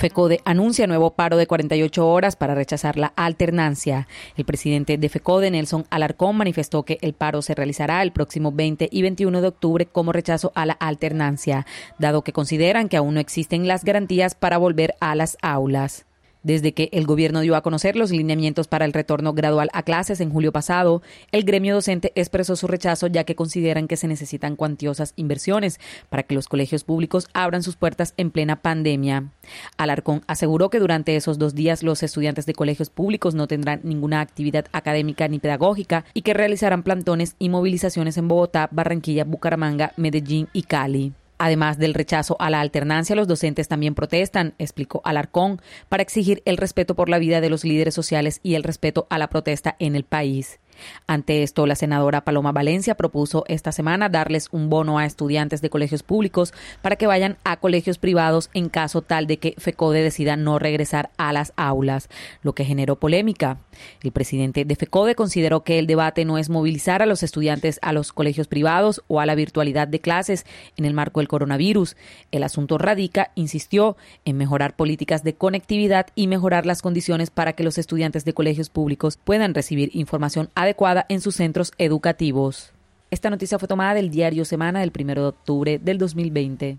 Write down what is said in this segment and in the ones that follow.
FECODE anuncia nuevo paro de 48 horas para rechazar la alternancia. El presidente de FECODE, Nelson Alarcón, manifestó que el paro se realizará el próximo 20 y 21 de octubre como rechazo a la alternancia, dado que consideran que aún no existen las garantías para volver a las aulas. Desde que el gobierno dio a conocer los lineamientos para el retorno gradual a clases en julio pasado, el gremio docente expresó su rechazo ya que consideran que se necesitan cuantiosas inversiones para que los colegios públicos abran sus puertas en plena pandemia. Alarcón aseguró que durante esos dos días los estudiantes de colegios públicos no tendrán ninguna actividad académica ni pedagógica y que realizarán plantones y movilizaciones en Bogotá, Barranquilla, Bucaramanga, Medellín y Cali. Además del rechazo a la alternancia, los docentes también protestan, explicó Alarcón, para exigir el respeto por la vida de los líderes sociales y el respeto a la protesta en el país. Ante esto, la senadora Paloma Valencia propuso esta semana darles un bono a estudiantes de colegios públicos para que vayan a colegios privados en caso tal de que FECODE decida no regresar a las aulas, lo que generó polémica. El presidente de FECODE consideró que el debate no es movilizar a los estudiantes a los colegios privados o a la virtualidad de clases en el marco del coronavirus. El asunto radica, insistió, en mejorar políticas de conectividad y mejorar las condiciones para que los estudiantes de colegios públicos puedan recibir información adecuada en sus centros educativos. Esta noticia fue tomada del diario Semana del 1 de octubre del 2020.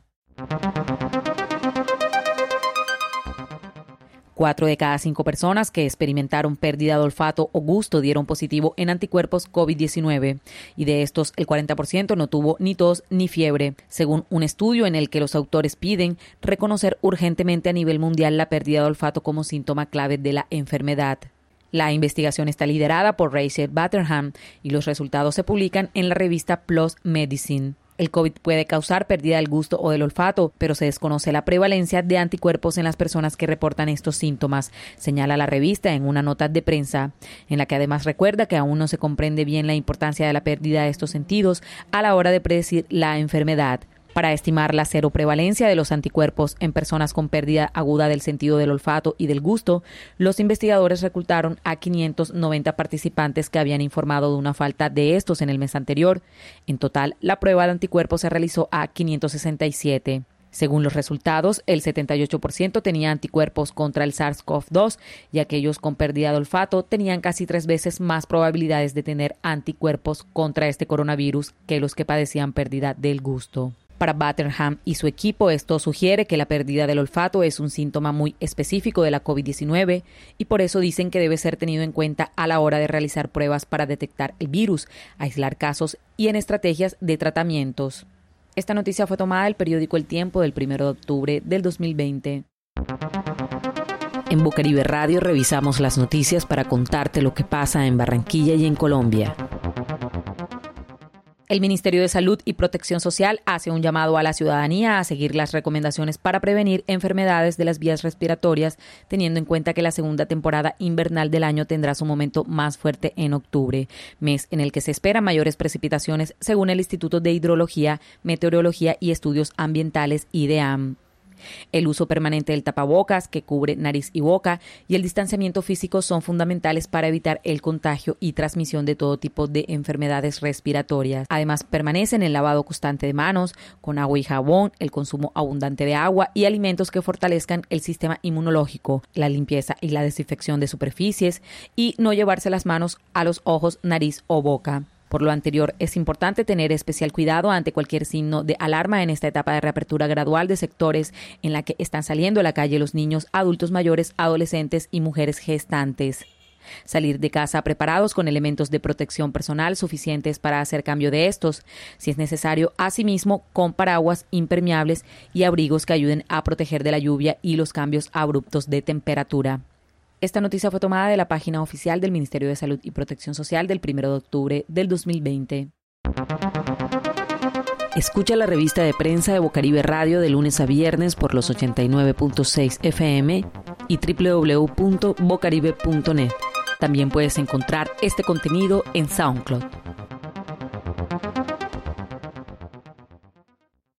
Cuatro de cada cinco personas que experimentaron pérdida de olfato o gusto dieron positivo en anticuerpos COVID-19 y de estos el 40% no tuvo ni tos ni fiebre, según un estudio en el que los autores piden reconocer urgentemente a nivel mundial la pérdida de olfato como síntoma clave de la enfermedad. La investigación está liderada por Rachel Batterham y los resultados se publican en la revista PLOS Medicine. El COVID puede causar pérdida del gusto o del olfato, pero se desconoce la prevalencia de anticuerpos en las personas que reportan estos síntomas, señala la revista en una nota de prensa, en la que además recuerda que aún no se comprende bien la importancia de la pérdida de estos sentidos a la hora de predecir la enfermedad para estimar la cero prevalencia de los anticuerpos en personas con pérdida aguda del sentido del olfato y del gusto, los investigadores reclutaron a 590 participantes que habían informado de una falta de estos en el mes anterior. En total, la prueba de anticuerpos se realizó a 567. Según los resultados, el 78% tenía anticuerpos contra el SARS-CoV-2 y aquellos con pérdida de olfato tenían casi tres veces más probabilidades de tener anticuerpos contra este coronavirus que los que padecían pérdida del gusto. Para Batterham y su equipo, esto sugiere que la pérdida del olfato es un síntoma muy específico de la COVID-19 y por eso dicen que debe ser tenido en cuenta a la hora de realizar pruebas para detectar el virus, aislar casos y en estrategias de tratamientos. Esta noticia fue tomada del periódico El Tiempo del 1 de octubre del 2020. En Bucaribe Radio revisamos las noticias para contarte lo que pasa en Barranquilla y en Colombia. El Ministerio de Salud y Protección Social hace un llamado a la ciudadanía a seguir las recomendaciones para prevenir enfermedades de las vías respiratorias, teniendo en cuenta que la segunda temporada invernal del año tendrá su momento más fuerte en octubre, mes en el que se esperan mayores precipitaciones según el Instituto de Hidrología, Meteorología y Estudios Ambientales IDEAM. El uso permanente del tapabocas, que cubre nariz y boca, y el distanciamiento físico son fundamentales para evitar el contagio y transmisión de todo tipo de enfermedades respiratorias. Además, permanecen el lavado constante de manos, con agua y jabón, el consumo abundante de agua y alimentos que fortalezcan el sistema inmunológico, la limpieza y la desinfección de superficies, y no llevarse las manos a los ojos, nariz o boca. Por lo anterior, es importante tener especial cuidado ante cualquier signo de alarma en esta etapa de reapertura gradual de sectores en la que están saliendo a la calle los niños, adultos mayores, adolescentes y mujeres gestantes. Salir de casa preparados con elementos de protección personal suficientes para hacer cambio de estos, si es necesario, asimismo con paraguas impermeables y abrigos que ayuden a proteger de la lluvia y los cambios abruptos de temperatura. Esta noticia fue tomada de la página oficial del Ministerio de Salud y Protección Social del 1 de octubre del 2020. Escucha la revista de prensa de Bocaribe Radio de lunes a viernes por los 89.6 FM y www.bocaribe.net. También puedes encontrar este contenido en SoundCloud.